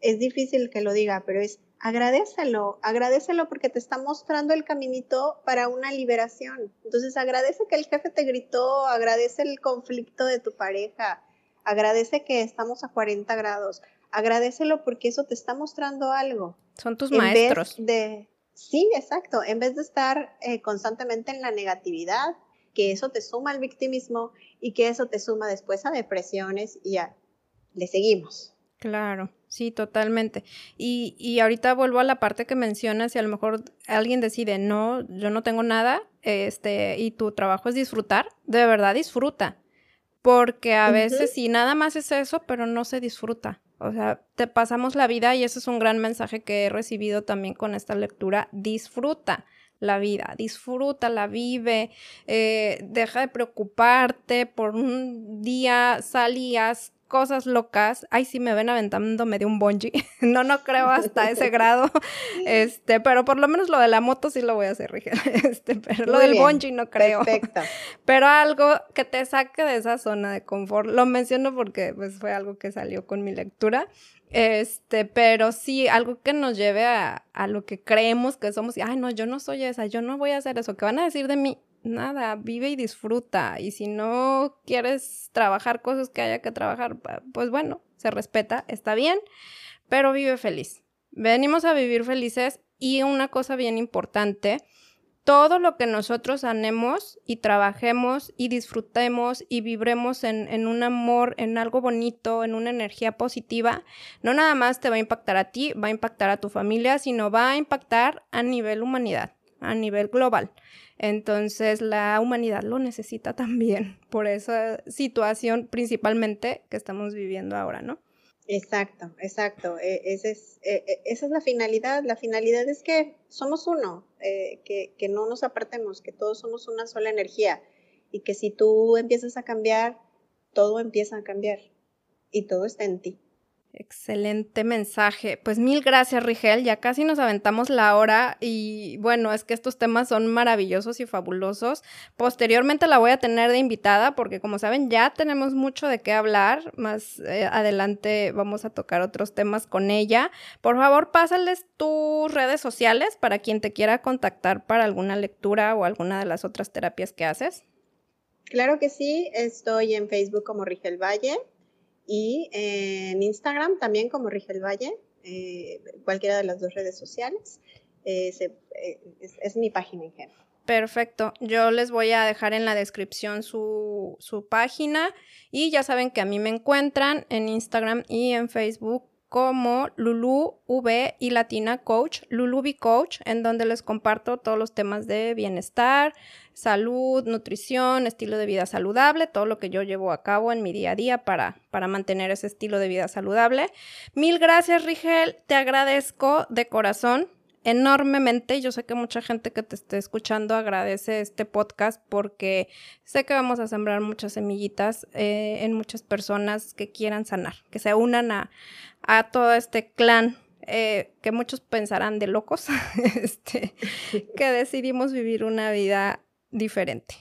Es difícil que lo diga, pero es agradecelo, agradecelo porque te está mostrando el caminito para una liberación. Entonces agradece que el jefe te gritó, agradece el conflicto de tu pareja, agradece que estamos a 40 grados, agradecelo porque eso te está mostrando algo. Son tus maestros. de, sí, exacto, en vez de estar eh, constantemente en la negatividad, que eso te suma al victimismo y que eso te suma después a depresiones y ya, le seguimos. Claro. Sí, totalmente. Y, y ahorita vuelvo a la parte que mencionas, si a lo mejor alguien decide, no, yo no tengo nada, este, y tu trabajo es disfrutar, de verdad disfruta. Porque a veces sí, nada más es eso, pero no se disfruta. O sea, te pasamos la vida y ese es un gran mensaje que he recibido también con esta lectura. Disfruta la vida, disfruta, la vive, eh, deja de preocuparte por un día, salías cosas locas. Ay, sí me ven aventándome de un bungee. no, no creo hasta ese grado. Este, pero por lo menos lo de la moto sí lo voy a hacer, Este, pero lo del bungee no creo. Perfecto. Pero algo que te saque de esa zona de confort. Lo menciono porque pues fue algo que salió con mi lectura. Este, pero sí, algo que nos lleve a, a lo que creemos que somos. Ay, no, yo no soy esa, yo no voy a hacer eso. ¿Qué van a decir de mí? Nada, vive y disfruta. Y si no quieres trabajar cosas que haya que trabajar, pues bueno, se respeta, está bien, pero vive feliz. Venimos a vivir felices y una cosa bien importante, todo lo que nosotros anemos y trabajemos y disfrutemos y vibremos en, en, un amor, en algo bonito, en una energía positiva, no nada más te va a impactar a ti, va a impactar a tu familia, sino va a impactar a nivel humanidad, a nivel global. Entonces la humanidad lo necesita también por esa situación principalmente que estamos viviendo ahora, ¿no? Exacto, exacto. E, es, e, e, esa es la finalidad. La finalidad es que somos uno, eh, que no nos apartemos, que todos somos una sola energía y que si tú empiezas a cambiar, todo empieza a cambiar y todo está en ti. Excelente mensaje. Pues mil gracias, Rigel. Ya casi nos aventamos la hora y bueno, es que estos temas son maravillosos y fabulosos. Posteriormente la voy a tener de invitada porque como saben ya tenemos mucho de qué hablar. Más eh, adelante vamos a tocar otros temas con ella. Por favor, pásales tus redes sociales para quien te quiera contactar para alguna lectura o alguna de las otras terapias que haces. Claro que sí, estoy en Facebook como Rigel Valle y en Instagram también como Rigel Valle, eh, cualquiera de las dos redes sociales. Eh, eh, es, mi página en. Perfecto. Yo les voy a dejar en la descripción su, su, página y ya saben que a mí me encuentran en Instagram y en Facebook como Lulu V y Latina Coach, Lulu V Coach, en donde les comparto todos los temas de bienestar, salud, nutrición, estilo de vida saludable, todo lo que yo llevo a cabo en mi día a día para, para mantener ese estilo de vida saludable. Mil gracias, Rigel, te agradezco de corazón enormemente. Yo sé que mucha gente que te esté escuchando agradece este podcast porque sé que vamos a sembrar muchas semillitas eh, en muchas personas que quieran sanar, que se unan a, a todo este clan eh, que muchos pensarán de locos, este, que decidimos vivir una vida diferente.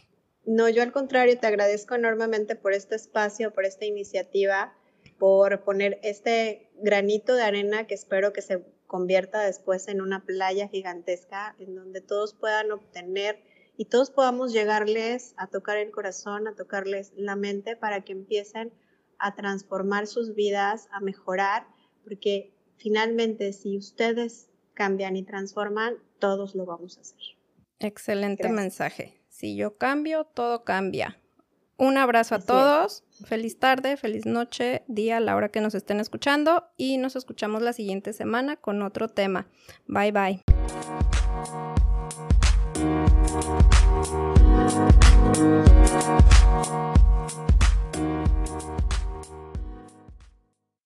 No, yo al contrario, te agradezco enormemente por este espacio, por esta iniciativa, por poner este granito de arena que espero que se convierta después en una playa gigantesca en donde todos puedan obtener y todos podamos llegarles a tocar el corazón, a tocarles la mente para que empiecen a transformar sus vidas, a mejorar, porque finalmente si ustedes cambian y transforman, todos lo vamos a hacer. Excelente mensaje. Si yo cambio, todo cambia. Un abrazo a todos. Feliz tarde, feliz noche, día, la hora que nos estén escuchando y nos escuchamos la siguiente semana con otro tema. Bye bye.